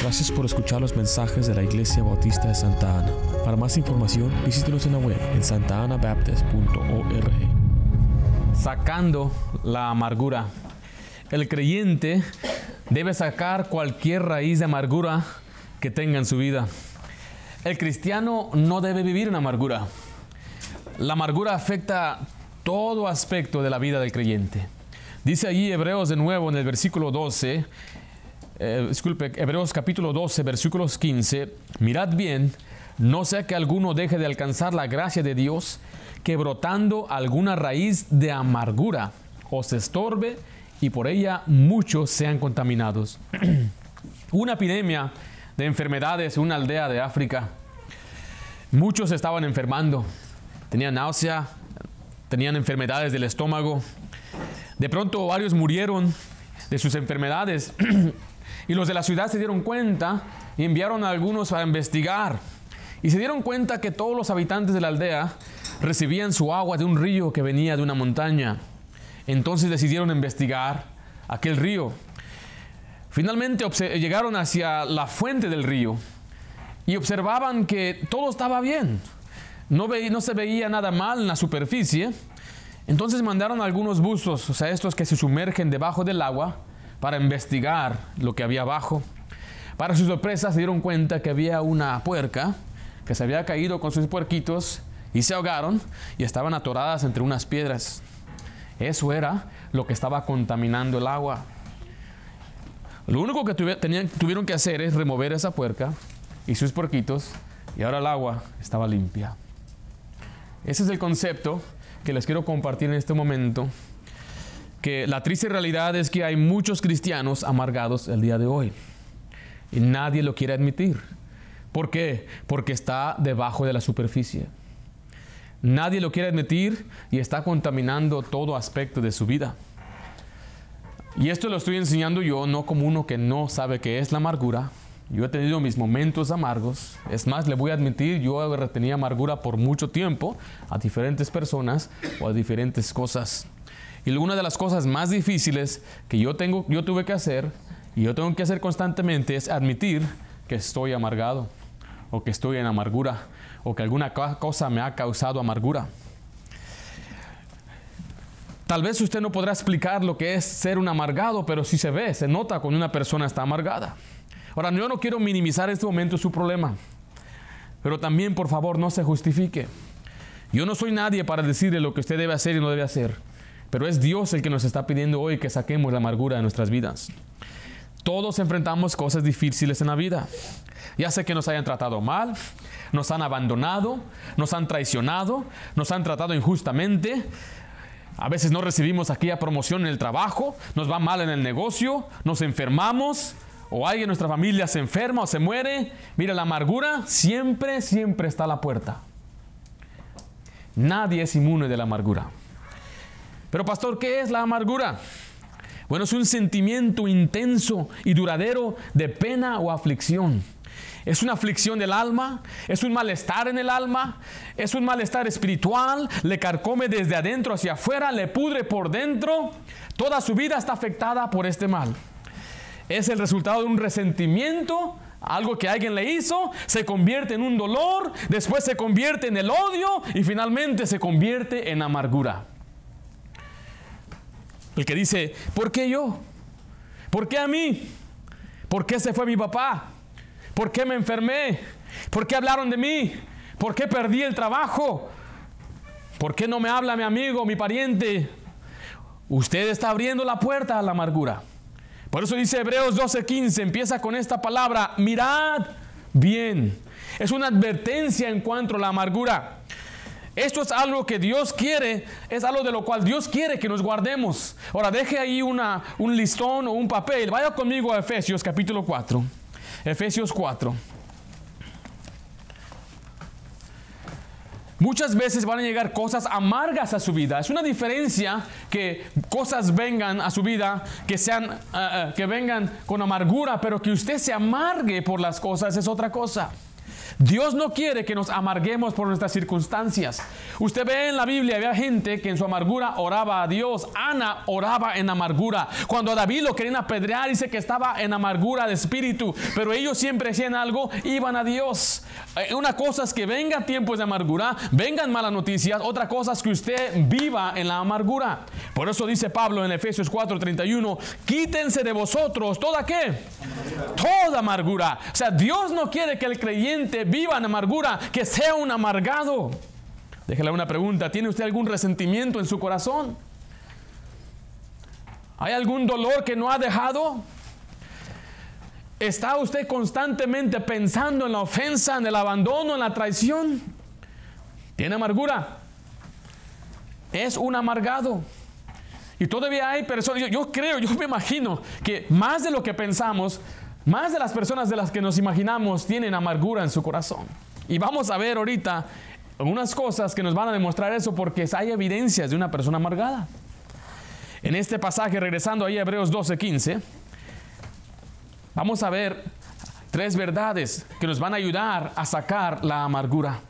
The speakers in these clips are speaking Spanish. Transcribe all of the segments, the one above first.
Gracias por escuchar los mensajes de la Iglesia Bautista de Santa Ana. Para más información, visítenos en la web en santaanabaptist.org. Sacando la amargura. El creyente debe sacar cualquier raíz de amargura que tenga en su vida. El cristiano no debe vivir en amargura. La amargura afecta todo aspecto de la vida del creyente. Dice allí Hebreos de nuevo en el versículo 12, eh, disculpe, Hebreos capítulo 12, versículos 15, mirad bien, no sea que alguno deje de alcanzar la gracia de Dios, que brotando alguna raíz de amargura os estorbe y por ella muchos sean contaminados. una epidemia de enfermedades en una aldea de África. Muchos estaban enfermando, tenían náusea, tenían enfermedades del estómago. De pronto varios murieron de sus enfermedades y los de la ciudad se dieron cuenta y enviaron a algunos a investigar. Y se dieron cuenta que todos los habitantes de la aldea recibían su agua de un río que venía de una montaña. Entonces decidieron investigar aquel río. Finalmente llegaron hacia la fuente del río y observaban que todo estaba bien. No, no se veía nada mal en la superficie. Entonces mandaron algunos buzos, o sea, estos que se sumergen debajo del agua, para investigar lo que había abajo. Para su sorpresa se dieron cuenta que había una puerca que se había caído con sus puerquitos y se ahogaron y estaban atoradas entre unas piedras. Eso era lo que estaba contaminando el agua. Lo único que tuvieron que hacer es remover esa puerca y sus puerquitos y ahora el agua estaba limpia. Ese es el concepto que les quiero compartir en este momento, que la triste realidad es que hay muchos cristianos amargados el día de hoy y nadie lo quiere admitir. ¿Por qué? Porque está debajo de la superficie. Nadie lo quiere admitir y está contaminando todo aspecto de su vida. Y esto lo estoy enseñando yo no como uno que no sabe qué es la amargura, yo he tenido mis momentos amargos. Es más, le voy a admitir, yo tenía amargura por mucho tiempo a diferentes personas o a diferentes cosas. Y una de las cosas más difíciles que yo, tengo, yo tuve que hacer y yo tengo que hacer constantemente es admitir que estoy amargado o que estoy en amargura o que alguna cosa me ha causado amargura. Tal vez usted no podrá explicar lo que es ser un amargado, pero sí se ve, se nota cuando una persona está amargada. Ahora, yo no quiero minimizar en este momento su problema, pero también, por favor, no se justifique. Yo no soy nadie para decirle lo que usted debe hacer y no debe hacer, pero es Dios el que nos está pidiendo hoy que saquemos la amargura de nuestras vidas. Todos enfrentamos cosas difíciles en la vida. Ya sé que nos hayan tratado mal, nos han abandonado, nos han traicionado, nos han tratado injustamente. A veces no recibimos aquella promoción en el trabajo, nos va mal en el negocio, nos enfermamos, o alguien en nuestra familia se enferma o se muere, mira, la amargura siempre, siempre está a la puerta. Nadie es inmune de la amargura. Pero pastor, ¿qué es la amargura? Bueno, es un sentimiento intenso y duradero de pena o aflicción. Es una aflicción del alma, es un malestar en el alma, es un malestar espiritual, le carcome desde adentro hacia afuera, le pudre por dentro. Toda su vida está afectada por este mal es el resultado de un resentimiento, algo que alguien le hizo, se convierte en un dolor, después se convierte en el odio y finalmente se convierte en amargura. El que dice, ¿por qué yo? ¿Por qué a mí? ¿Por qué se fue mi papá? ¿Por qué me enfermé? ¿Por qué hablaron de mí? ¿Por qué perdí el trabajo? ¿Por qué no me habla mi amigo, mi pariente? Usted está abriendo la puerta a la amargura. Por eso dice Hebreos 12:15, empieza con esta palabra, mirad bien. Es una advertencia en cuanto a la amargura. Esto es algo que Dios quiere, es algo de lo cual Dios quiere que nos guardemos. Ahora deje ahí una, un listón o un papel. Vaya conmigo a Efesios capítulo 4. Efesios 4. Muchas veces van a llegar cosas amargas a su vida. Es una diferencia que cosas vengan a su vida que sean eh, que vengan con amargura, pero que usted se amargue por las cosas es otra cosa. Dios no quiere que nos amarguemos por nuestras circunstancias. Usted ve en la Biblia, había gente que en su amargura oraba a Dios. Ana oraba en amargura. Cuando a David lo querían apedrear, dice que estaba en amargura de espíritu. Pero ellos siempre hacían algo, iban a Dios. Eh, una cosa es que vengan tiempos de amargura, vengan malas noticias. Otra cosa es que usted viva en la amargura. Por eso dice Pablo en Efesios 4:31, quítense de vosotros toda qué? Toda amargura. O sea, Dios no quiere que el creyente viva en amargura, que sea un amargado. Déjale una pregunta, ¿tiene usted algún resentimiento en su corazón? ¿Hay algún dolor que no ha dejado? ¿Está usted constantemente pensando en la ofensa, en el abandono, en la traición? ¿Tiene amargura? Es un amargado. Y todavía hay personas, yo, creo, yo me imagino que más de lo que pensamos, más de las personas de las que nos imaginamos tienen amargura en su corazón. Y vamos a ver ahorita algunas cosas que nos van a demostrar eso porque hay evidencias de una persona amargada. En este pasaje, regresando ahí a Hebreos 12:15, vamos a ver tres verdades que nos van a ayudar a sacar la amargura.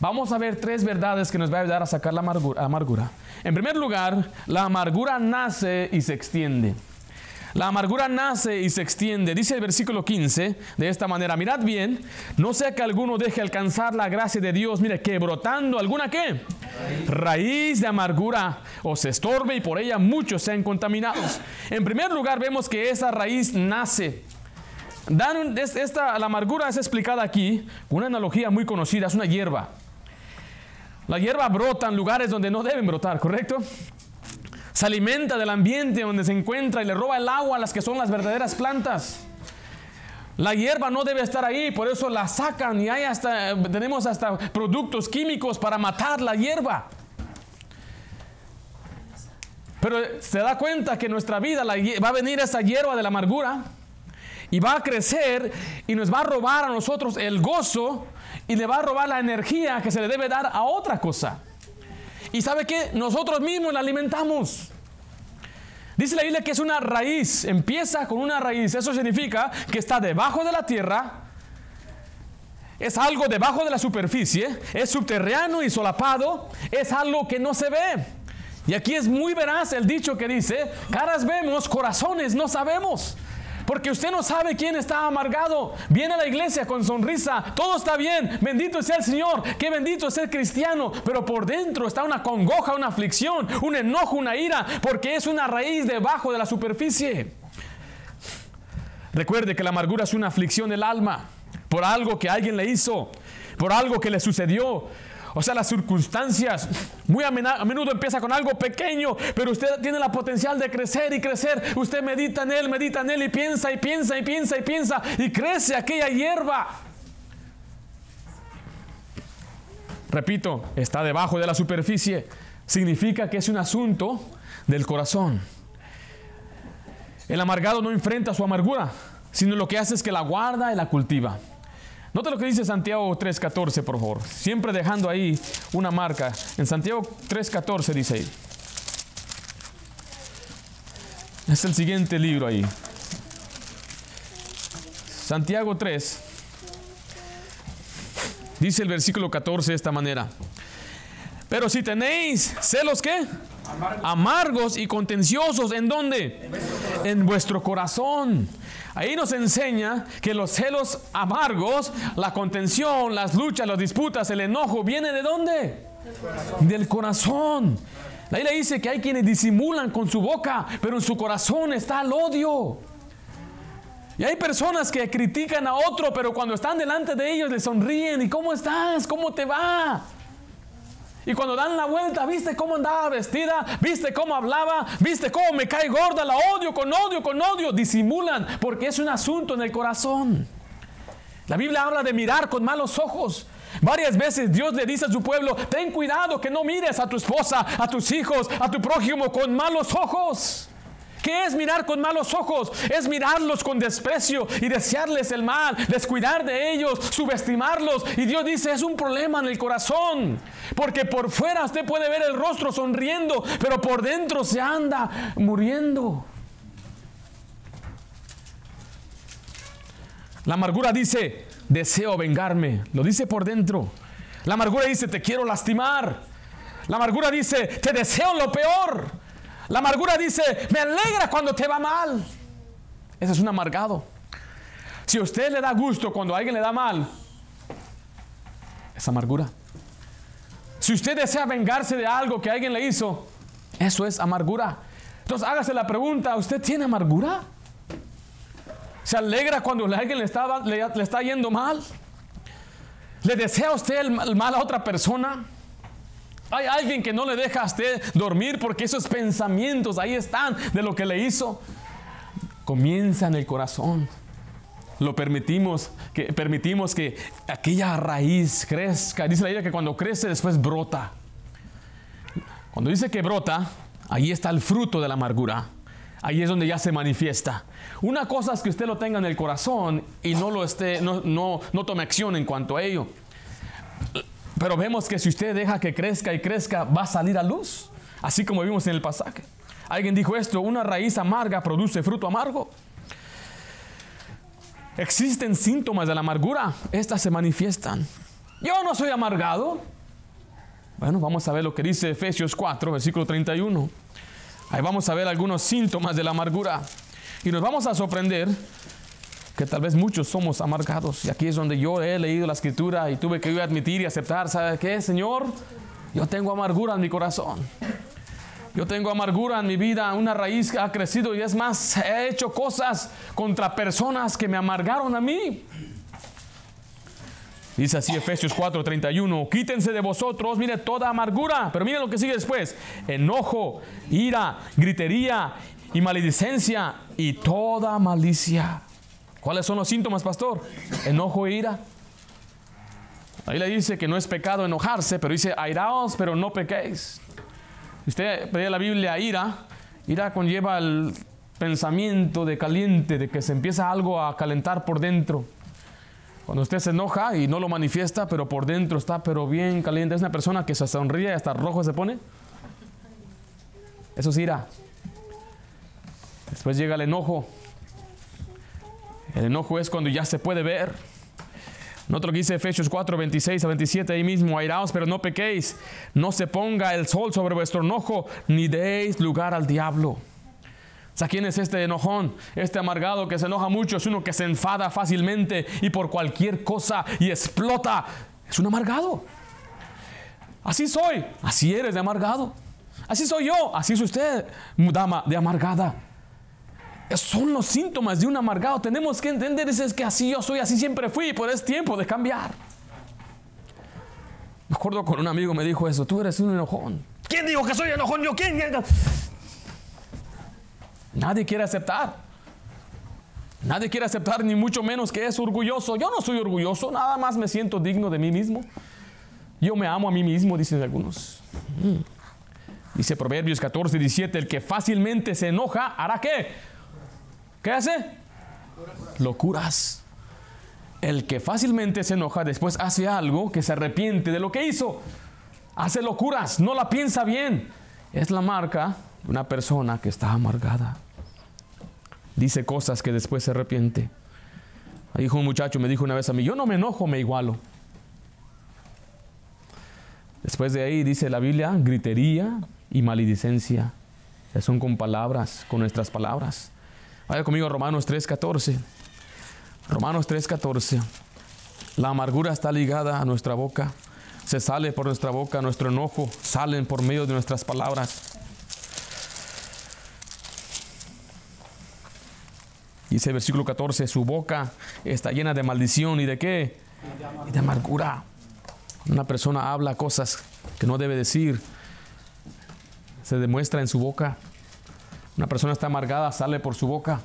Vamos a ver tres verdades que nos van a ayudar a sacar la amargura. En primer lugar, la amargura nace y se extiende. La amargura nace y se extiende. Dice el versículo 15 de esta manera, mirad bien, no sea que alguno deje alcanzar la gracia de Dios, mire, que brotando alguna qué? Raíz, de amargura o se estorbe y por ella muchos sean contaminados. En primer lugar vemos que esa raíz nace. Dan, esta, la amargura es explicada aquí con una analogía muy conocida, es una hierba. La hierba brota en lugares donde no deben brotar, ¿correcto? se alimenta del ambiente donde se encuentra y le roba el agua a las que son las verdaderas plantas. La hierba no debe estar ahí, por eso la sacan y hay hasta, tenemos hasta productos químicos para matar la hierba. Pero se da cuenta que nuestra vida va a venir esa hierba de la amargura y va a crecer y nos va a robar a nosotros el gozo y le va a robar la energía que se le debe dar a otra cosa. Y sabe que nosotros mismos la alimentamos. Dice la Biblia que es una raíz, empieza con una raíz. Eso significa que está debajo de la tierra, es algo debajo de la superficie, es subterráneo y solapado, es algo que no se ve. Y aquí es muy veraz el dicho que dice, caras vemos, corazones no sabemos. Porque usted no sabe quién está amargado. Viene a la iglesia con sonrisa. Todo está bien. Bendito sea el Señor. Qué bendito es ser cristiano. Pero por dentro está una congoja, una aflicción, un enojo, una ira. Porque es una raíz debajo de la superficie. Recuerde que la amargura es una aflicción del alma. Por algo que alguien le hizo. Por algo que le sucedió o sea, las circunstancias muy a menudo empieza con algo pequeño, pero usted tiene la potencial de crecer y crecer. Usted medita en él, medita en él y piensa y piensa y piensa y piensa y crece aquella hierba. Repito, está debajo de la superficie. Significa que es un asunto del corazón. El amargado no enfrenta su amargura, sino lo que hace es que la guarda y la cultiva. Nota lo que dice Santiago 3.14, por favor. Siempre dejando ahí una marca. En Santiago 3.14 dice ahí. Es el siguiente libro ahí. Santiago 3. Dice el versículo 14 de esta manera. Pero si tenéis celos, ¿qué? Amargos, y contenciosos, ¿en dónde? En vuestro corazón. Ahí nos enseña que los celos amargos, la contención, las luchas, las disputas, el enojo, viene de dónde? Del corazón. Ahí le dice que hay quienes disimulan con su boca, pero en su corazón está el odio. Y hay personas que critican a otro, pero cuando están delante de ellos le sonríen. ¿Y cómo estás? ¿Cómo te va? Y cuando dan la vuelta, ¿viste cómo andaba vestida? ¿Viste cómo hablaba? ¿Viste cómo me cae gorda? La odio con odio, con odio. Disimulan porque es un asunto en el corazón. La Biblia habla de mirar con malos ojos. Varias veces Dios le dice a su pueblo, ten cuidado que no mires a tu esposa, a tus hijos, a tu prójimo con malos ojos. ¿Qué es mirar con malos ojos? Es mirarlos con desprecio y desearles el mal, descuidar de ellos, subestimarlos. Y Dios dice, es un problema en el corazón. Porque por fuera usted puede ver el rostro sonriendo, pero por dentro se anda muriendo. La amargura dice, deseo vengarme. Lo dice por dentro. La amargura dice, te quiero lastimar. La amargura dice, te deseo lo peor. La amargura dice, me alegra cuando te va mal. Ese es un amargado. Si a usted le da gusto cuando a alguien le da mal, es amargura. Si usted desea vengarse de algo que alguien le hizo, eso es amargura. Entonces hágase la pregunta, ¿usted tiene amargura? ¿Se alegra cuando alguien le está, le, está yendo mal? ¿Le desea a usted el, mal a otra persona? Hay alguien que no le deja a usted dormir porque esos pensamientos ahí están de lo que le hizo. Comienza en el corazón. Lo permitimos que, permitimos que aquella raíz crezca. Dice la Biblia que cuando crece después brota. Cuando dice que brota, ahí está el fruto de la amargura. Ahí es donde ya se manifiesta. Una cosa es que usted lo tenga en el corazón y no lo esté, no, no, no tome acción en cuanto a ello. Pero vemos que si usted deja que crezca y crezca, va a salir a luz. Así como vimos en el pasaje. Alguien dijo esto, una raíz amarga produce fruto amargo. Existen síntomas de la amargura, estas se manifiestan. Yo no soy amargado. Bueno, vamos a ver lo que dice Efesios 4, versículo 31. Ahí vamos a ver algunos síntomas de la amargura. Y nos vamos a sorprender que tal vez muchos somos amargados. Y aquí es donde yo he leído la escritura y tuve que admitir y aceptar, ¿sabe qué, Señor? Yo tengo amargura en mi corazón. Yo tengo amargura en mi vida, una raíz ha crecido y es más, he hecho cosas contra personas que me amargaron a mí. Dice así Efesios 4:31, quítense de vosotros, mire, toda amargura, pero mire lo que sigue después, enojo, ira, gritería y maledicencia y toda malicia. ¿Cuáles son los síntomas, pastor? Enojo e ira. Ahí le dice que no es pecado enojarse, pero dice airaos, pero no pequéis usted pedía la Biblia ira, ira conlleva el pensamiento de caliente, de que se empieza algo a calentar por dentro. Cuando usted se enoja y no lo manifiesta, pero por dentro está pero bien caliente, es una persona que se sonríe y hasta rojo se pone. Eso es ira. Después llega el enojo. El enojo es cuando ya se puede ver. Nota lo que dice Efesios 4, 26 a 27, ahí mismo, airaos, pero no pequéis, no se ponga el sol sobre vuestro enojo, ni deis lugar al diablo. O sea, ¿quién es este enojón? Este amargado que se enoja mucho es uno que se enfada fácilmente y por cualquier cosa y explota. Es un amargado. Así soy, así eres de amargado. Así soy yo, así es usted, dama de amargada son los síntomas de un amargado. Tenemos que entender es que así yo soy, así siempre fui, pero es tiempo de cambiar. Me acuerdo con un amigo me dijo eso, tú eres un enojón. ¿Quién dijo que soy enojón? Yo, ¿quién? Nadie quiere aceptar. Nadie quiere aceptar, ni mucho menos que es orgulloso. Yo no soy orgulloso, nada más me siento digno de mí mismo. Yo me amo a mí mismo, dicen algunos. Mm. Dice Proverbios 14, 17, el que fácilmente se enoja, ¿hará qué? ¿Qué hace? Locuras. El que fácilmente se enoja después hace algo que se arrepiente de lo que hizo. Hace locuras, no la piensa bien. Es la marca de una persona que está amargada. Dice cosas que después se arrepiente. Dijo un muchacho, me dijo una vez a mí, yo no me enojo, me igualo. Después de ahí dice la Biblia, gritería y maledicencia. Son con palabras, con nuestras palabras. Vaya conmigo a Romanos 3:14. Romanos 3:14. La amargura está ligada a nuestra boca. Se sale por nuestra boca, nuestro enojo salen por medio de nuestras palabras. Dice el versículo 14, su boca está llena de maldición y de qué? Y de amargura. Una persona habla cosas que no debe decir. Se demuestra en su boca. Una persona está amargada, sale por su boca.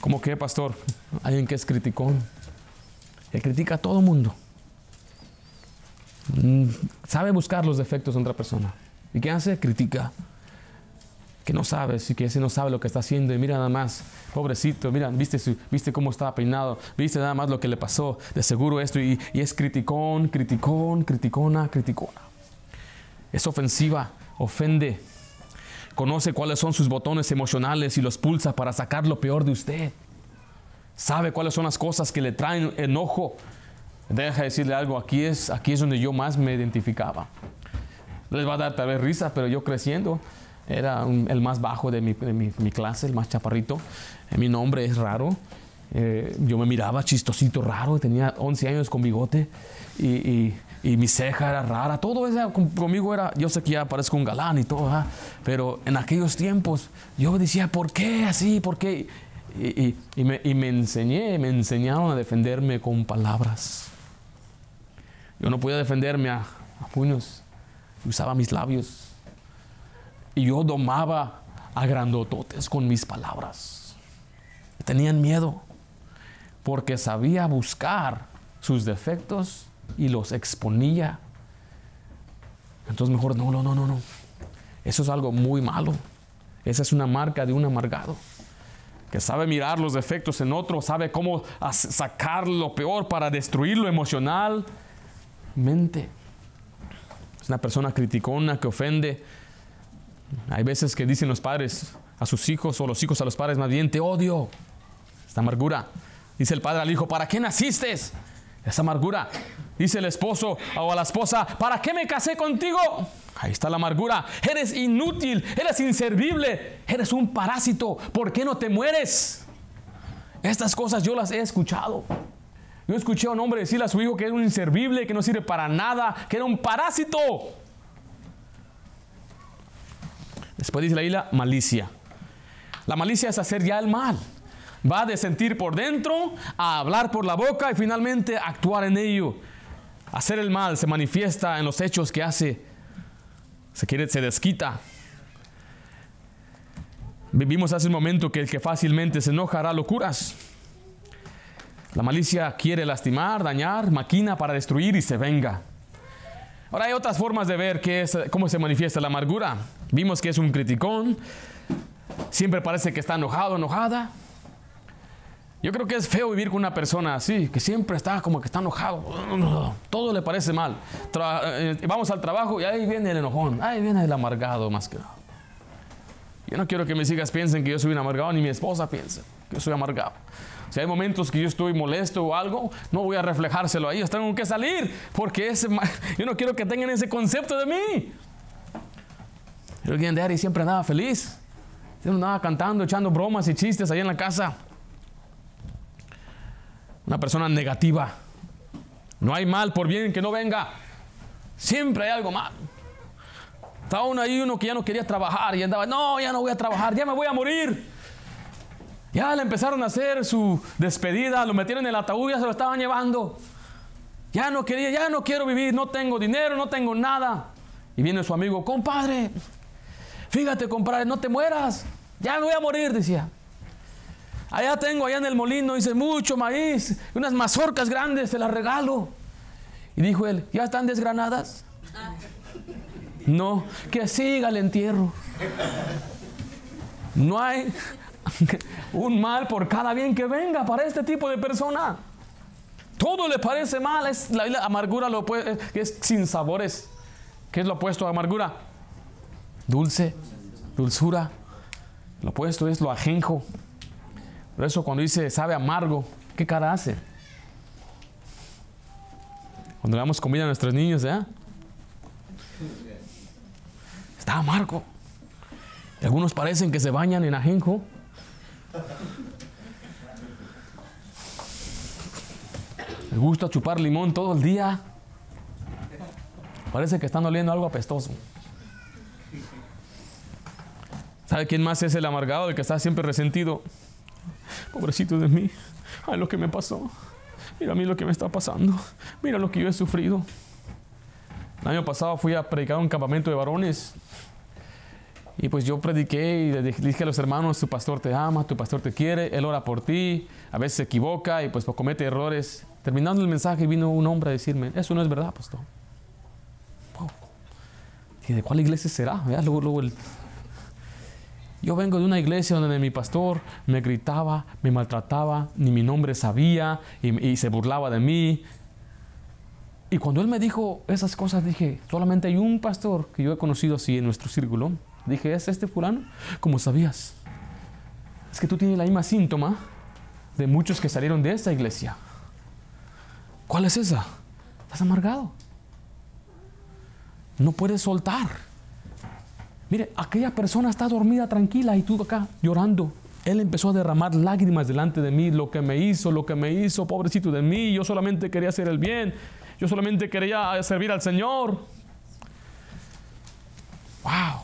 ¿Cómo que, pastor? Alguien que es criticón. Que critica a todo mundo. Mm, sabe buscar los defectos de otra persona. ¿Y qué hace? Critica. Que no sabe, y que ese no sabe lo que está haciendo. Y mira nada más, pobrecito, mira, viste, viste cómo estaba peinado, viste nada más lo que le pasó. De seguro esto. Y, y es criticón, criticón, criticona, criticona. Es ofensiva, ofende conoce cuáles son sus botones emocionales y los pulsa para sacar lo peor de usted. sabe cuáles son las cosas que le traen enojo. Deja decirle algo, aquí es, aquí es donde yo más me identificaba. Les va a dar tal vez risa, pero yo creciendo era el más bajo de mi, mi, clase, el más chaparrito. Eh, mi nombre es raro. Eh, yo me miraba chistosito, raro. Tenía 11 años con bigote y, y, mi ceja era rara. Todo eso conmigo era, yo sé que ya parezco un galán y todo, pero en aquellos tiempos yo decía, ¿por qué así? ¿Por qué? Y, y, me, y, me, enseñé, me enseñaron a defenderme con palabras. Yo no podía defenderme a, a puños, usaba mis labios. Y yo domaba a grandototes con mis palabras. Tenían miedo porque sabía buscar sus defectos y los exponía. Entonces mejor, no, no, no, no, no. Eso es algo muy malo. Esa es una marca de un amargado. Que sabe mirar los defectos en otro, sabe cómo sacar lo peor para destruirlo emocionalmente. Es una persona criticona que ofende. Hay veces que dicen los padres a sus hijos o los hijos a los padres más bien, te odio. Esta amargura. Dice el padre al hijo, ¿para qué naciste? Esa amargura. Dice el esposo o a la esposa, ¿para qué me casé contigo? Ahí está la amargura. Eres inútil, eres inservible, eres un parásito. ¿Por qué no te mueres? Estas cosas yo las he escuchado. Yo escuché a un hombre decirle a su hijo que era un inservible, que no sirve para nada, que era un parásito. Después dice la isla, malicia. La malicia es hacer ya el mal. Va de sentir por dentro a hablar por la boca y finalmente actuar en ello. Hacer el mal se manifiesta en los hechos que hace. Se quiere, se desquita. Vivimos hace un momento que el que fácilmente se enoja hará locuras. La malicia quiere lastimar, dañar, maquina para destruir y se venga. Ahora hay otras formas de ver qué es, cómo se manifiesta la amargura. Vimos que es un criticón, siempre parece que está enojado, enojada. Yo creo que es feo vivir con una persona así, que siempre está como que está enojado. Todo le parece mal. Eh, vamos al trabajo y ahí viene el enojón, ahí viene el amargado más que nada. Yo no quiero que mis hijas piensen que yo soy un amargado, ni mi esposa piense que yo soy amargado. Si hay momentos que yo estoy molesto o algo, no voy a reflejárselo a ellos, tengo que salir, porque ese, yo no quiero que tengan ese concepto de mí. Yo Ari siempre andaba feliz, siempre andaba cantando, echando bromas y chistes ahí en la casa una persona negativa. No hay mal por bien que no venga. Siempre hay algo mal. Estaba uno ahí, uno que ya no quería trabajar y andaba, no, ya no voy a trabajar, ya me voy a morir. Ya le empezaron a hacer su despedida, lo metieron en el ataúd, ya se lo estaban llevando. Ya no quería, ya no quiero vivir, no tengo dinero, no tengo nada. Y viene su amigo, compadre, fíjate, compadre, no te mueras, ya me voy a morir, decía. Allá tengo, allá en el molino, dice, mucho maíz, unas mazorcas grandes, se las regalo. Y dijo él, ¿ya están desgranadas? No, que siga el entierro. No hay un mal por cada bien que venga para este tipo de persona. Todo le parece mal, es la, amargura lo es sin sabores. ¿Qué es lo opuesto a amargura? Dulce, dulzura. Lo opuesto es lo ajenjo, por eso cuando dice sabe amargo, ¿qué cara hace? Cuando le damos comida a nuestros niños, ¿eh? Está amargo. algunos parecen que se bañan en ajenjo. Les gusta chupar limón todo el día. Parece que están oliendo algo apestoso. ¿Sabe quién más es el amargado, el que está siempre resentido? Pobrecito de mí. Ay, lo que me pasó. Mira a mí lo que me está pasando. Mira lo que yo he sufrido. El año pasado fui a predicar un campamento de varones. Y pues yo prediqué y le dije a los hermanos, tu pastor te ama, tu pastor te quiere, él ora por ti, a veces se equivoca y pues comete errores. Terminando el mensaje vino un hombre a decirme, eso no es verdad, pastor. ¿Y de cuál iglesia será? Luego, luego el, yo vengo de una iglesia donde mi pastor me gritaba, me maltrataba, ni mi nombre sabía y, se burlaba de mí. Y cuando él me dijo esas cosas, dije, solamente hay un pastor que yo he conocido así en nuestro círculo. Dije, ¿es este fulano? ¿Cómo sabías? Es que tú tienes la misma síntoma de muchos que salieron de esta iglesia. ¿Cuál es esa? Estás amargado. No puedes soltar. Mire, aquella persona está dormida tranquila y tú acá llorando. Él empezó a derramar lágrimas delante de mí, lo que me hizo, lo que me hizo, pobrecito de mí. Yo solamente quería hacer el bien. Yo solamente quería servir al Señor. Wow.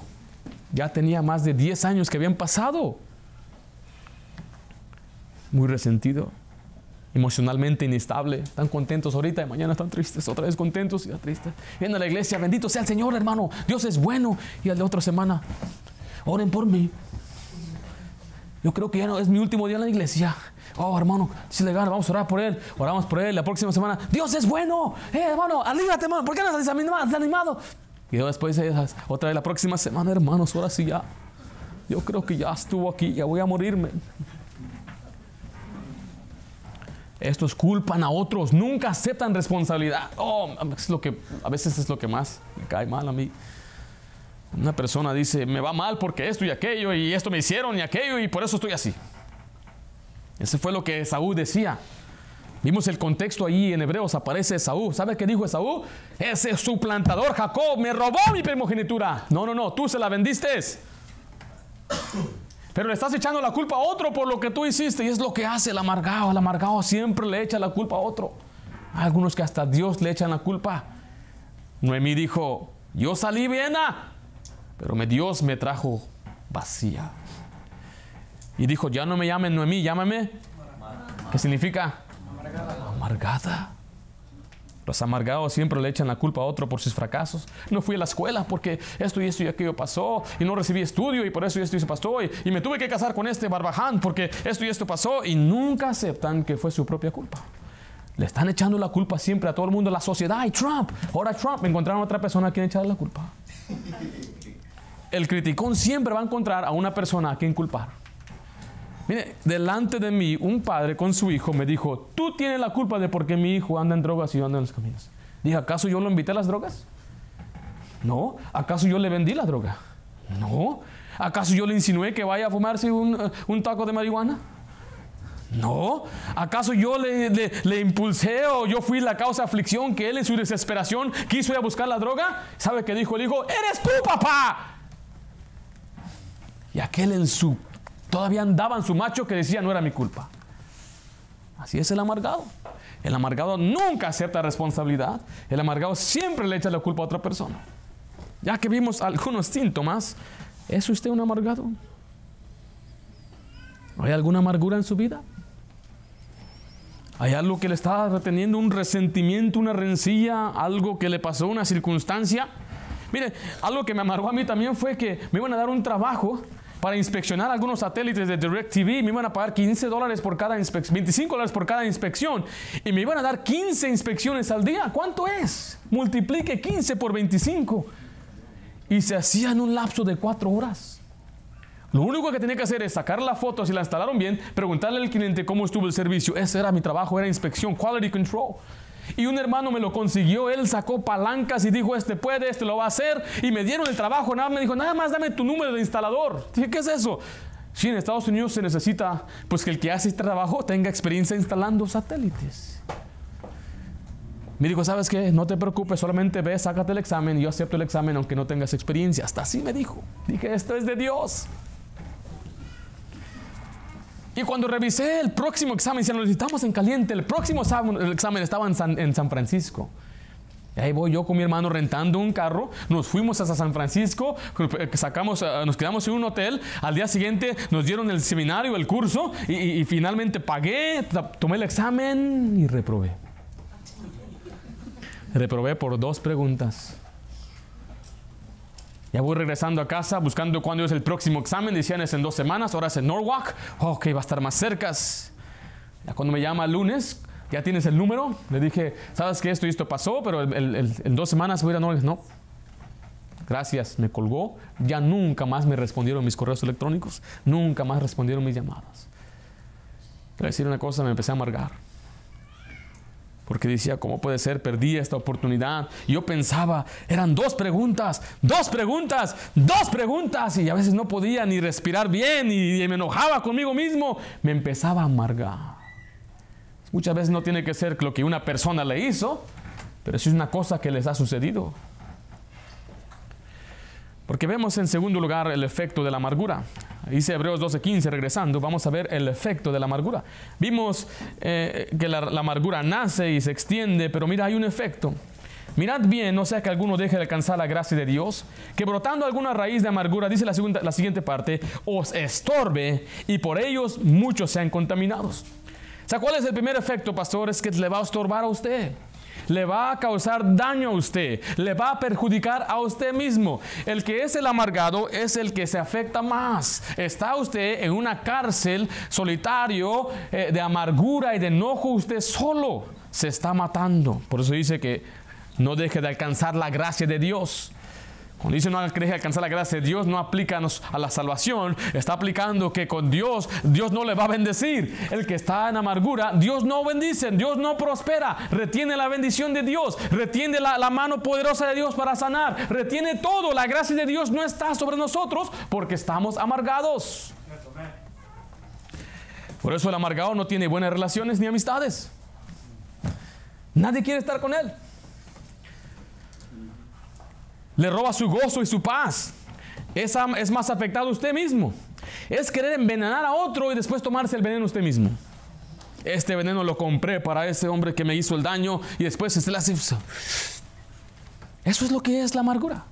Ya tenía más de 10 años que habían pasado. Muy resentido emocionalmente inestable, están contentos ahorita y mañana están tristes, otra vez contentos y ya tristes. Vienen a la iglesia, bendito sea el Señor, hermano, Dios es bueno. Y al de otra semana, oren por mí. Yo creo que ya no es mi último día en la iglesia. Oh, hermano, si le gana, vamos a orar por él. Oramos por él. La próxima semana, Dios es bueno. Eh, hermano, alígrate, hermano. ¿Por qué no estás desanimado? Y después, otra vez la próxima semana, hermanos, ahora sí ya. Yo creo que ya estuvo aquí, ya voy a morirme. Estos culpan a otros, nunca aceptan responsabilidad. Oh, es lo que, a veces es lo que más me cae mal a mí. Una persona dice, me va mal porque esto y aquello, y esto me hicieron y aquello, y por eso estoy así. Ese fue lo que Esaú decía. Vimos el contexto ahí en Hebreos, aparece Esaú. ¿Sabe qué dijo Esaú? Ese suplantador Jacob me robó mi primogenitura. No, no, no, tú se la vendiste. Pero le estás echando la culpa a otro por lo que tú hiciste. Y es lo que hace el amargado. El amargado siempre le echa la culpa a otro. Hay algunos que hasta Dios le echan la culpa. Noemí dijo, yo salí bien, pero Dios me trajo vacía. Y dijo, ya no me llamen Noemí, llámame. ¿Qué significa? Amargada. Amargada. Los amargados siempre le echan la culpa a otro por sus fracasos. No fui a la escuela porque esto y esto y aquello pasó y no recibí estudio y por eso y esto y eso pasó y, me tuve que casar con este barbaján porque esto y esto pasó y nunca aceptan que fue su propia culpa. Le están echando la culpa siempre a todo el mundo, la sociedad y Trump. Ahora Trump encontraron a otra persona a quien echarle la culpa. El criticón siempre va a encontrar a una persona a quien culpar. Mire, delante de mí un padre con su hijo me dijo, tú tienes la culpa de por qué mi hijo anda en drogas y anda en los caminos. Dije, ¿acaso yo lo invité a las drogas? No. ¿Acaso yo le vendí la droga? No. ¿Acaso yo le insinué que vaya a fumarse un, un taco de marihuana? No. ¿Acaso yo le, le, impulsé o yo fui la causa de aflicción que él en su desesperación quiso ir a buscar la droga? ¿Sabe qué dijo el hijo? ¡Eres tú, papá! Y aquel en su Todavía andaban su macho que decía no era mi culpa. Así es el amargado. El amargado nunca acepta responsabilidad. El amargado siempre le echa la culpa a otra persona. Ya que vimos algunos síntomas, ¿es usted un amargado? ¿Hay alguna amargura en su vida? ¿Hay algo que le está reteniendo, un resentimiento, una rencilla, algo que le pasó, una circunstancia? Mire, algo que me amargó a mí también fue que me iban a dar un trabajo para inspeccionar algunos satélites de DirecTV. Me iban a pagar 15 dólares por cada inspección, 25 dólares por cada inspección. Y me iban a dar 15 inspecciones al día. ¿Cuánto es? Multiplique 15 por 25. Y se hacía en un lapso de 4 horas. Lo único que tenía que hacer es sacar la foto, si la instalaron bien, preguntarle al cliente cómo estuvo el servicio. Ese era mi trabajo, era inspección, quality control. Y un hermano me lo consiguió, él sacó palancas y dijo, este puede, este lo va a hacer. Y me dieron el trabajo, nada, me dijo, nada más dame tu número de instalador. Dije, ¿qué es eso? Sí, en Estados Unidos se necesita, pues que el que hace este trabajo tenga experiencia instalando satélites. Me dijo, ¿sabes qué? No te preocupes, solamente ve, sácate el examen yo acepto el examen aunque no tengas experiencia. Hasta así me dijo. Dije, esto es de Dios. Y cuando revisé el próximo examen, si lo necesitamos en caliente, el próximo examen estaba en San, en San Francisco. Y ahí voy yo con mi hermano rentando un carro, nos fuimos hasta San Francisco, sacamos, eh, nos quedamos en un hotel, al día siguiente nos dieron el seminario, el curso, y, y finalmente pagué, tomé el examen y reprobé. Reprobé por dos preguntas. Ya voy regresando a casa buscando cuándo es el próximo examen. Decían es en dos semanas, ahora es en Norwalk. Ok, va a estar más cerca. Ya cuando me llama el lunes, ya tienes el número. Le dije, sabes que esto y esto pasó, pero en dos semanas voy a ir a Norwalk. No. Gracias, me colgó. Ya nunca más me respondieron mis correos electrónicos. Nunca más respondieron mis llamadas. Para decir una cosa, me empecé a amargar. Porque decía, ¿cómo puede ser? Perdí esta oportunidad. Y yo pensaba, eran dos preguntas, dos preguntas, dos preguntas. Y a veces no podía ni respirar bien y, me enojaba conmigo mismo. Me empezaba a amargar. Muchas veces no tiene que ser lo que una persona le hizo, pero sí es una cosa que les ha sucedido. Porque vemos en segundo lugar el efecto de la amargura. Dice Hebreos 12:15, regresando, vamos a ver el efecto de la amargura. Vimos eh, que la, amargura nace y se extiende, pero mira, hay un efecto. Mirad bien, no sea que alguno deje de alcanzar la gracia de Dios, que brotando alguna raíz de amargura, dice la, segunda, la siguiente parte, os estorbe y por ellos muchos sean contaminados. O sea, ¿cuál es el primer efecto, pastor? Es que le va a estorbar a usted le va a causar daño a usted, le va a perjudicar a usted mismo. El que es el amargado es el que se afecta más. Está usted en una cárcel solitario eh, de amargura y de enojo, usted solo se está matando. Por eso dice que no deje de alcanzar la gracia de Dios. Cuando dice no que alcanzar la gracia Dios, no aplica a la salvación, está aplicando que con Dios, Dios no le va a bendecir. El que está en amargura, Dios no bendice, Dios no prospera, retiene la bendición de Dios, retiene la mano poderosa de Dios para sanar, retiene todo. La gracia de Dios no está sobre nosotros porque estamos amargados. Por eso el amargado no tiene buenas relaciones ni amistades. Nadie quiere estar con él le roba su gozo y su paz. Es, es más afectado usted mismo. Es querer envenenar a otro y después tomarse el veneno usted mismo. Este veneno lo compré para ese hombre que me hizo el daño y después se le hace... Eso es lo que es la amargura.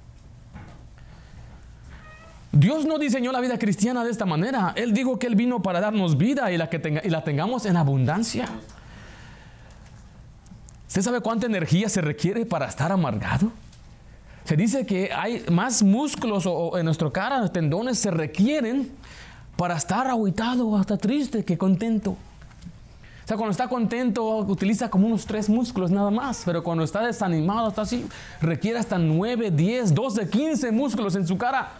Dios no diseñó la vida cristiana de esta manera. Él dijo que Él vino para darnos vida y la, que tenga, y la tengamos en abundancia. ¿Usted sabe cuánta energía se requiere para estar amargado? Se dice que hay más músculos o, en nuestro cara, los tendones se requieren para estar aguitado hasta triste que contento. O sea, cuando está contento utiliza como unos tres músculos nada más, pero cuando está desanimado, está así, requiere hasta 9, 10, 12, 15 músculos en su cara.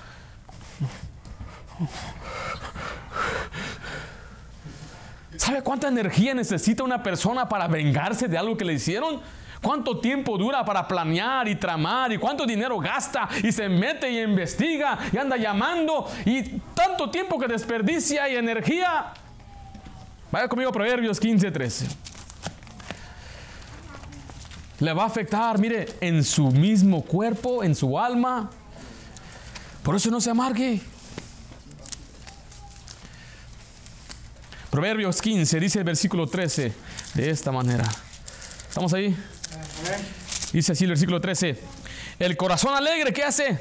¿Sabe cuánta energía necesita una persona para vengarse de algo que le hicieron? ¿Cuánto tiempo dura para planear y tramar? ¿Y cuánto dinero gasta? Y se mete y investiga y anda llamando. Y tanto tiempo que desperdicia y energía. Vaya conmigo Proverbios 15, 13. Le va a afectar, mire, en su mismo cuerpo, en su alma. Por eso no se amargue. Proverbios 15 dice el versículo 13 de esta manera. ¿Estamos ahí? Dice así el versículo 13. El corazón alegre, ¿qué hace?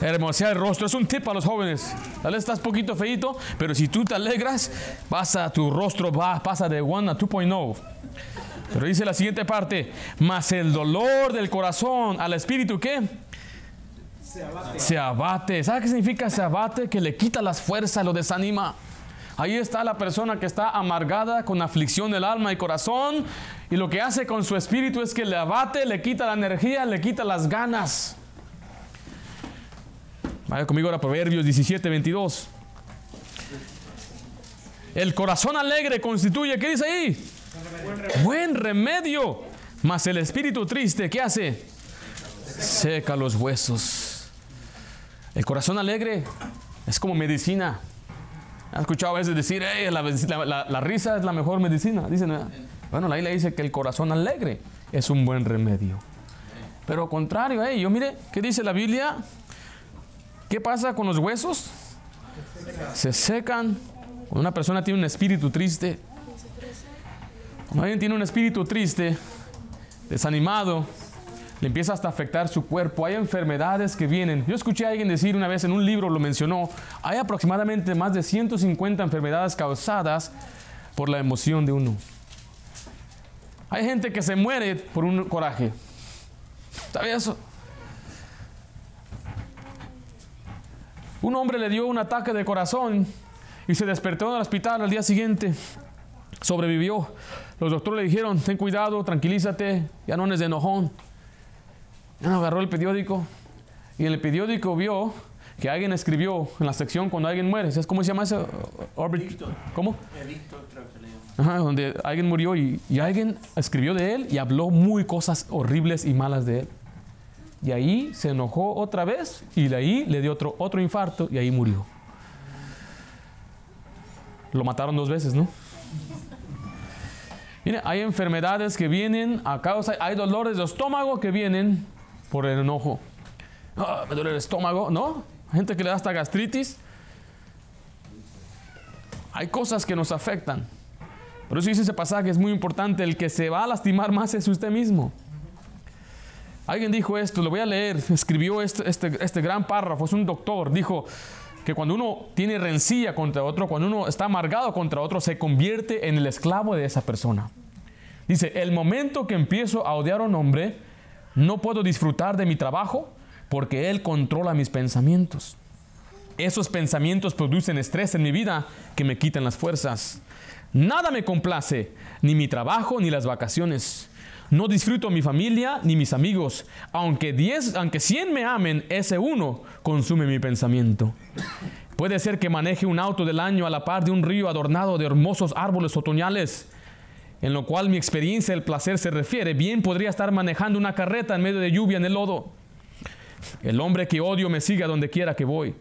Hermosear el rostro. Es un tip para los jóvenes. Tal vez estás poquito feito, pero si tú te alegras, pasa tu rostro, va, pasa de 1 a 2.0. Pero dice la siguiente parte, más el dolor del corazón al espíritu, ¿qué? Se abate. Se abate. ¿Sabe qué significa se abate? Que le quita las fuerzas, lo desanima. Ahí está la persona que está amargada con aflicción del alma y corazón y lo que hace con su espíritu es que le abate, le quita la energía, le quita las ganas. Vaya conmigo ahora Proverbios 17, 22. El corazón alegre constituye, ¿qué dice ahí? Buen remedio. Mas el espíritu triste, ¿qué hace? Seca los huesos. El corazón alegre es como medicina. ¿Has escuchado a veces decir, la, risa es la mejor medicina? Dicen, bueno, la isla dice que el corazón alegre es un buen remedio. Pero contrario, eh, yo mire, ¿qué dice la Biblia? ¿Qué pasa con los huesos? Se secan. Cuando una persona tiene un espíritu triste, cuando alguien tiene un espíritu triste, desanimado, le empieza hasta a afectar su cuerpo. Hay enfermedades que vienen. Yo escuché a alguien decir una vez en un libro, lo mencionó, hay aproximadamente más de 150 enfermedades causadas por la emoción de uno. Hay gente que se muere por un coraje. ¿Sabes eso? Un hombre le dio un ataque de corazón y se despertó en el hospital al día siguiente. Sobrevivió. Los doctores le dijeron, ten cuidado, tranquilízate, ya no eres de enojón agarró el periódico y en el periódico vio que alguien escribió en la sección cuando alguien muere. ¿Sabes cómo se llama eso? ¿Cómo? Donde alguien murió y, alguien escribió de él y habló muy cosas horribles y malas de él. Y ahí se enojó otra vez y de ahí le dio otro, otro infarto y ahí murió. Lo mataron dos veces, ¿no? Mire, hay enfermedades que vienen a causa, hay dolores de estómago que vienen por el enojo. Ah, me duele el estómago, ¿no? Gente que le da hasta gastritis. Hay cosas que nos afectan. Por eso dice ese pasaje, es muy importante, el que se va a lastimar más es usted mismo. Alguien dijo esto, lo voy a leer, escribió este, este, este gran párrafo, es un doctor, dijo que cuando uno tiene rencilla contra otro, cuando uno está amargado contra otro, se convierte en el esclavo de esa persona. Dice, el momento que empiezo a odiar a un hombre, no puedo disfrutar de mi trabajo porque él controla mis pensamientos. Esos pensamientos producen estrés en mi vida que me quitan las fuerzas. Nada me complace, ni mi trabajo ni las vacaciones. No disfruto mi familia ni mis amigos. Aunque, diez, aunque 100 me amen, ese uno consume mi pensamiento. Puede ser que maneje un auto del año a la par de un río adornado de hermosos árboles otoñales, en lo cual mi experiencia del placer se refiere. Bien podría estar manejando una carreta en medio de lluvia en el lodo. El hombre que odio me sigue a donde quiera que voy.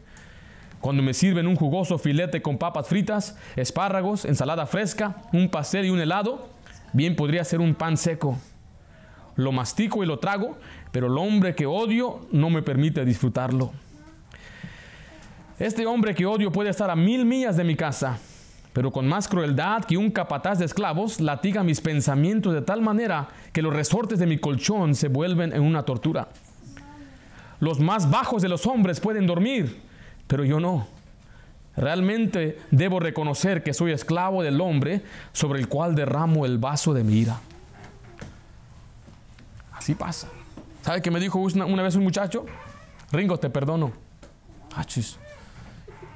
Cuando me sirven un jugoso filete con papas fritas, espárragos, ensalada fresca, un pastel y un helado, bien podría ser un pan seco. Lo mastico y lo trago, pero el hombre que odio no me permite disfrutarlo. Este hombre que odio puede estar a mil millas de mi casa, pero con más crueldad que un capataz de esclavos latiga mis pensamientos de tal manera que los resortes de mi colchón se vuelven en una tortura. Los más bajos de los hombres pueden dormir, pero yo no. Realmente debo reconocer que soy esclavo del hombre sobre el cual derramo el vaso de mi ira. Así pasa. ¿Sabe qué me dijo una, vez un muchacho? Ringo, te perdono. Achis.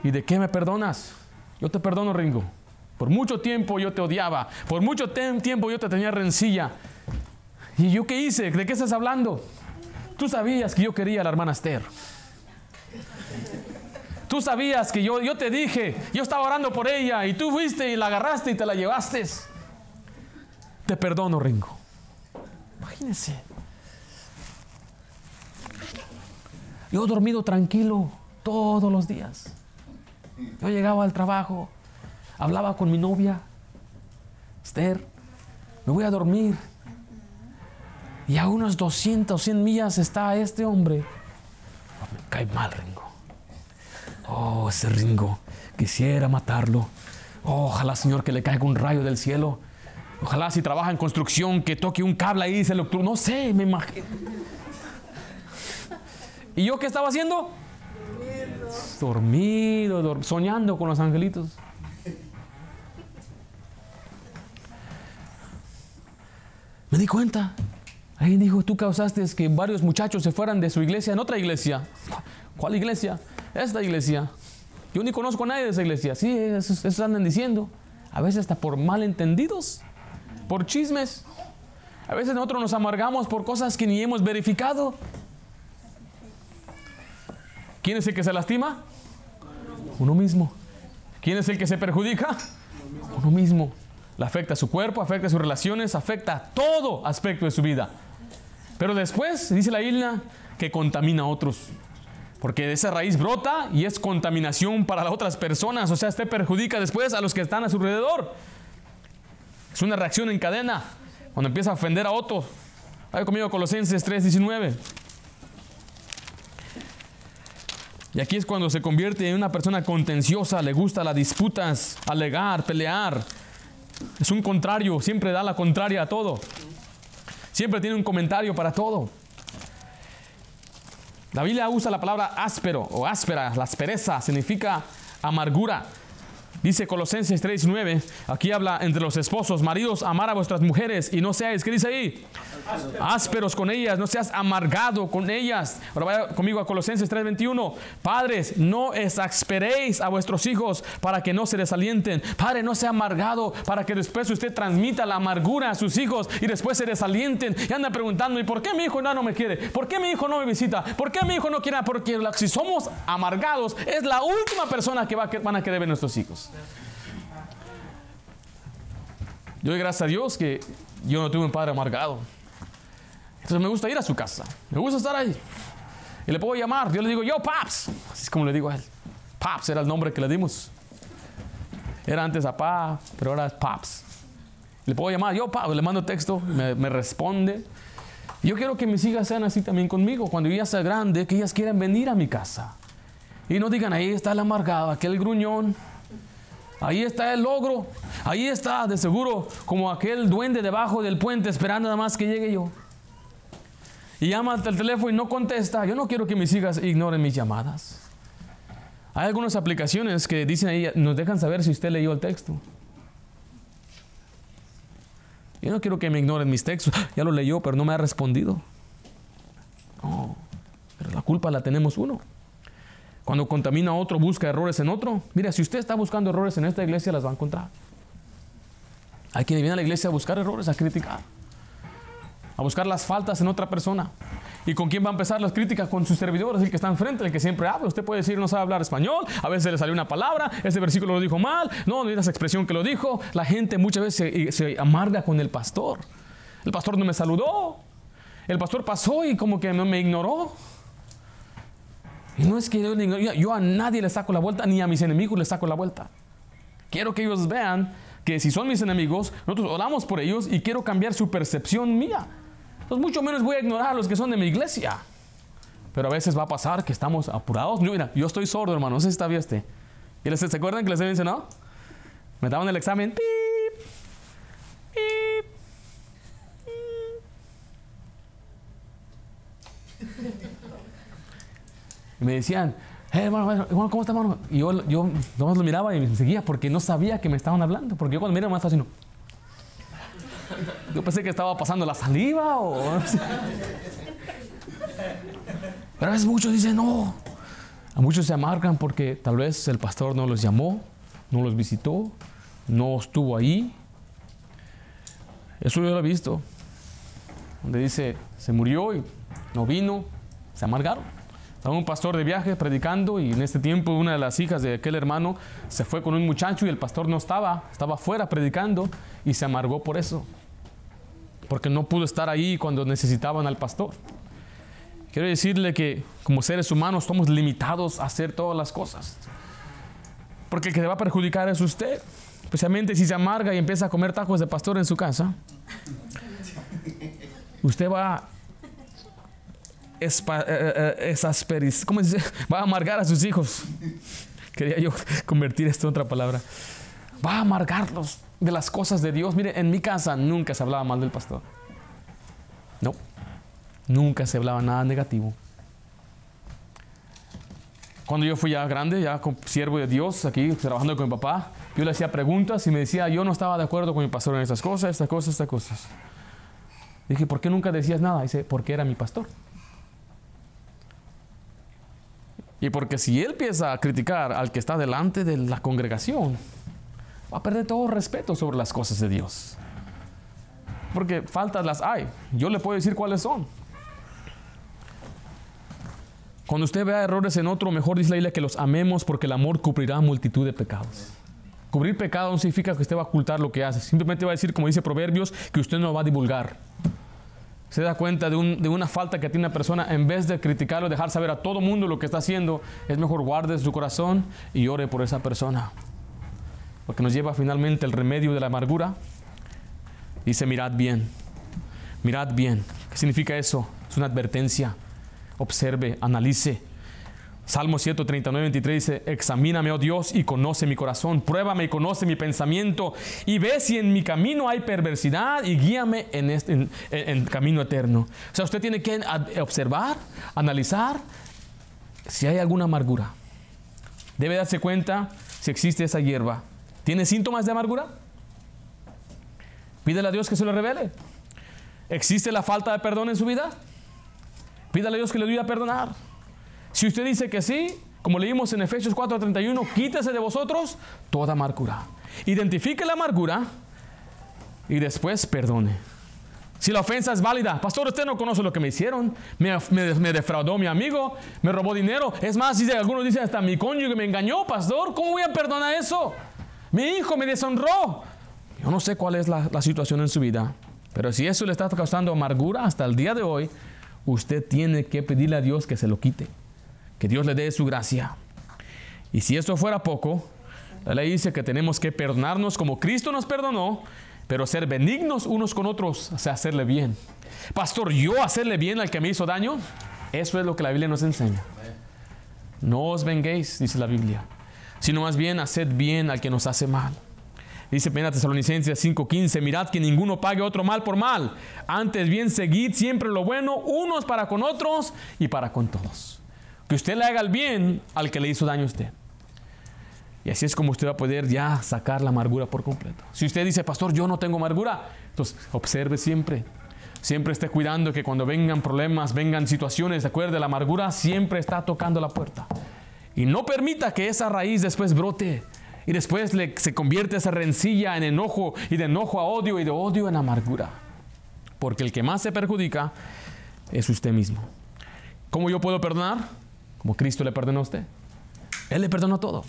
¿Y de qué me perdonas? Yo te perdono, Ringo. Por mucho tiempo yo te odiaba. Por mucho tiempo yo te tenía rencilla. ¿Y yo qué hice? ¿De qué estás hablando? Tú sabías que yo quería a la hermana Esther. Tú sabías que yo, yo te dije, yo estaba orando por ella y tú fuiste y la agarraste y te la llevaste. Te perdono, Ringo. Imagínense. Yo he dormido tranquilo todos los días. Yo llegaba al trabajo, hablaba con mi novia, Esther, me voy a dormir. Y a unos 200, 100 millas está este hombre. me cae mal, Ringo. Oh, ese Ringo, quisiera matarlo. ojalá, Señor, que le caiga un rayo del cielo. Ojalá si trabaja en construcción, que toque un cable ahí y se lo... No sé, me imagino. ¿Y yo qué estaba haciendo? Dormido, soñando con los angelitos. Me di cuenta. Alguien dijo, tú causaste que varios muchachos se fueran de su iglesia en otra iglesia. ¿Cuál iglesia? Esta iglesia. Yo ni conozco a nadie de esa iglesia. Sí, eso, andan diciendo. A veces hasta por malentendidos, por chismes. A veces nosotros nos amargamos por cosas que ni hemos verificado. ¿Quién es el que se lastima? Uno mismo. ¿Quién es el que se perjudica? Uno mismo. Le afecta a su cuerpo, afecta a sus relaciones, afecta a todo aspecto de su vida. Pero después, dice la isla, que contamina a otros. Porque de esa raíz brota y es contaminación para las otras personas. O sea, usted perjudica después a los que están a su alrededor. Es una reacción en cadena. Cuando empieza a ofender a otros. Vaya conmigo Colosenses 3:19. Y aquí es cuando se convierte en una persona contenciosa, le gusta las disputas, alegar, pelear. Es un contrario, siempre da la contraria a todo. Siempre tiene un comentario para todo. La Biblia usa la palabra áspero o áspera, la aspereza significa amargura. Dice Colosenses 3:9, aquí habla entre los esposos, maridos, amar a vuestras mujeres y no seáis, ¿qué dice ahí? Ásperos con ellas, no seas amargado con ellas. Ahora vaya conmigo a Colosenses 3:21. Padres, no exasperéis a vuestros hijos para que no se desalienten. Padre, no sea amargado para que después usted transmita la amargura a sus hijos y después se desalienten y anda preguntando, ¿y por qué mi hijo no, no me quiere? ¿Por qué mi hijo no me visita? ¿Por qué mi hijo no quiere? Porque si somos amargados, es la última persona que, va, que van a querer ver nuestros hijos. Yo gracias a Dios que yo no tuve un padre amargado. Entonces me gusta ir a su casa. Me gusta estar ahí. Y le puedo llamar. Yo le digo, yo, Paps. Así es como le digo a él. Paps era el nombre que le dimos. Era antes a Pa, pero ahora es Paps. Le puedo llamar, yo pa, le mando texto, me, responde. Yo quiero que mis hijas sean así también conmigo. Cuando ellas sean grandes, que ellas quieran venir a mi casa. Y no digan, ahí está el amargado, aquel gruñón. Ahí está el logro. Ahí está, de seguro, como aquel duende debajo del puente esperando nada más que llegue yo. Y llama al teléfono y no contesta. Yo no quiero que mis hijas ignoren mis llamadas. Hay algunas aplicaciones que dicen ahí, nos dejan saber si usted leyó el texto. Yo no quiero que me ignoren mis textos. Ya lo leyó, pero no me ha respondido. No, pero la culpa la tenemos uno. Cuando contamina a otro, busca errores en otro. Mira, si usted está buscando errores en esta iglesia, las va a encontrar. Hay quien viene a la iglesia a buscar errores, a criticar, a buscar las faltas en otra persona. ¿Y con quién va a empezar las críticas? Con sus servidores, el que está enfrente, el que siempre habla. Usted puede decir, no sabe hablar español, a veces le salió una palabra, ese versículo lo dijo mal, no, no esa expresión que lo dijo. La gente muchas veces se, se amarga con el pastor. El pastor no me saludó, el pastor pasó y como que me ignoró. Y no es que yo, a nadie le saco la vuelta, ni a mis enemigos les saco la vuelta. Quiero que ellos vean que si son mis enemigos, nosotros oramos por ellos y quiero cambiar su percepción mía. Entonces mucho menos voy a ignorar a los que son de mi iglesia. Pero a veces va a pasar que estamos apurados. Yo, mira, yo estoy sordo, hermano, no sé si está bien este. ¿Y les, ¿Se acuerdan que les había mencionado? Me daban el examen. Y me decían, hey, hermano, ¿cómo está, hermano? Y yo, yo nomás lo miraba y me seguía porque no sabía que me estaban hablando. Porque yo cuando miro más así, no. Yo pensé que estaba pasando la saliva o... Pero a veces muchos dicen, no. A muchos se amargan porque tal vez el pastor no los llamó, no los visitó, no estuvo ahí. Eso yo lo he visto. Donde dice, se murió y no vino, se amargaron. Un pastor de viaje predicando y en este tiempo una de las hijas de aquel hermano se fue con un muchacho y el pastor no estaba, estaba fuera predicando y se amargó por eso. Porque no pudo estar ahí cuando necesitaban al pastor. Quiero decirle que como seres humanos somos limitados a hacer todas las cosas. Porque el que le va a perjudicar es usted. Especialmente si se amarga y empieza a comer tacos de pastor en su casa. Usted va exasperis, ¿cómo se dice? Va a amargar a sus hijos. Quería yo convertir esto en otra palabra. Va a amargarlos de las cosas de Dios. Mire, en mi casa nunca se hablaba mal del pastor. No, nunca se hablaba nada negativo. Cuando yo fui ya grande, ya siervo de Dios, aquí trabajando con mi papá, yo le hacía preguntas y me decía, yo no estaba de acuerdo con mi pastor en estas cosas, estas cosas, estas cosas. Dije, ¿por qué nunca decías nada? Dice, porque era mi pastor. Y porque si él empieza a criticar al que está delante de la congregación, va a perder todo respeto sobre las cosas de Dios. Porque faltas las hay. Yo le puedo decir cuáles son. Cuando usted vea errores en otro, mejor dice la que los amemos porque el amor cubrirá multitud de pecados. Cubrir pecado no significa que usted va a ocultar lo que hace. Simplemente va a decir, como dice Proverbios, que usted no va a divulgar se da cuenta de, un, de, una falta que tiene una persona, en vez de criticarlo, dejar saber a todo mundo lo que está haciendo, es mejor guarde su corazón y ore por esa persona. Porque nos lleva finalmente el remedio de la amargura. Dice, mirad bien, mirad bien. ¿Qué significa eso? Es una advertencia. Observe, analice, Salmo 139, 23 dice, examíname, oh Dios, y conoce mi corazón, pruébame y conoce mi pensamiento, y ve si en mi camino hay perversidad y guíame en, este, camino eterno. O sea, usted tiene que observar, analizar si hay alguna amargura. Debe darse cuenta si existe esa hierba. ¿Tiene síntomas de amargura? Pídele a Dios que se lo revele. ¿Existe la falta de perdón en su vida? Pídale a Dios que le ayude a perdonar. Si usted dice que sí, como leímos en Efesios 4:31, quítese de vosotros toda amargura. Identifique la amargura y después perdone. Si la ofensa es válida, pastor, usted no conoce lo que me hicieron, me, defraudó mi amigo, me robó dinero. Es más, dice, algunos dicen hasta mi cónyuge me engañó, pastor, ¿cómo voy a perdonar eso? Mi hijo me deshonró. Yo no sé cuál es la, la situación en su vida, pero si eso le está causando amargura hasta el día de hoy, usted tiene que pedirle a Dios que se lo quite que Dios le dé su gracia. Y si esto fuera poco, la ley dice que tenemos que perdonarnos como Cristo nos perdonó, Pero ser benignos unos con otros, o sea, hacerle bien. Pastor, yo hacerle bien al que me hizo daño, eso es lo que la Biblia nos enseña. No os venguéis, dice la Biblia, sino más bien haced bien al que nos hace mal. Dice 1 Tesalonicenses 5:15, mirad que ninguno pague otro mal por mal. Antes bien, seguid siempre lo bueno, unos para con otros y para con todos. Que usted le haga el bien al que le hizo daño a usted. Y así es como usted va a poder ya sacar la amargura por completo. Si usted dice, pastor, yo no tengo amargura, entonces observe siempre. Siempre esté cuidando que cuando vengan problemas, vengan situaciones, de acuerdo, la amargura siempre está tocando la puerta. Y no permita que esa raíz después brote y después le, se convierte esa rencilla en enojo y de enojo a odio y de odio en amargura. Porque el que más se perjudica es usted mismo. ¿Cómo yo puedo perdonar? Como Cristo le perdonó a usted. Él le perdonó todo.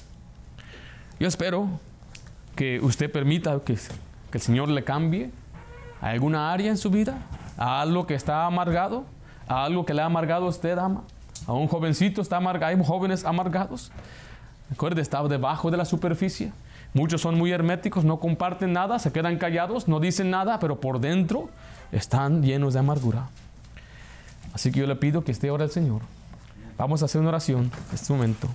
Yo espero que usted permita que, el Señor le cambie a alguna área en su vida, a algo que está amargado, a algo que le ha amargado a usted, ama. A un jovencito está amargado, hay jóvenes amargados. Recuerde, está debajo de la superficie. Muchos son muy herméticos, no comparten nada, se quedan callados, no dicen nada, pero por dentro están llenos de amargura. Así que yo le pido que esté ahora el Señor. Vamos a hacer una oración en este momento.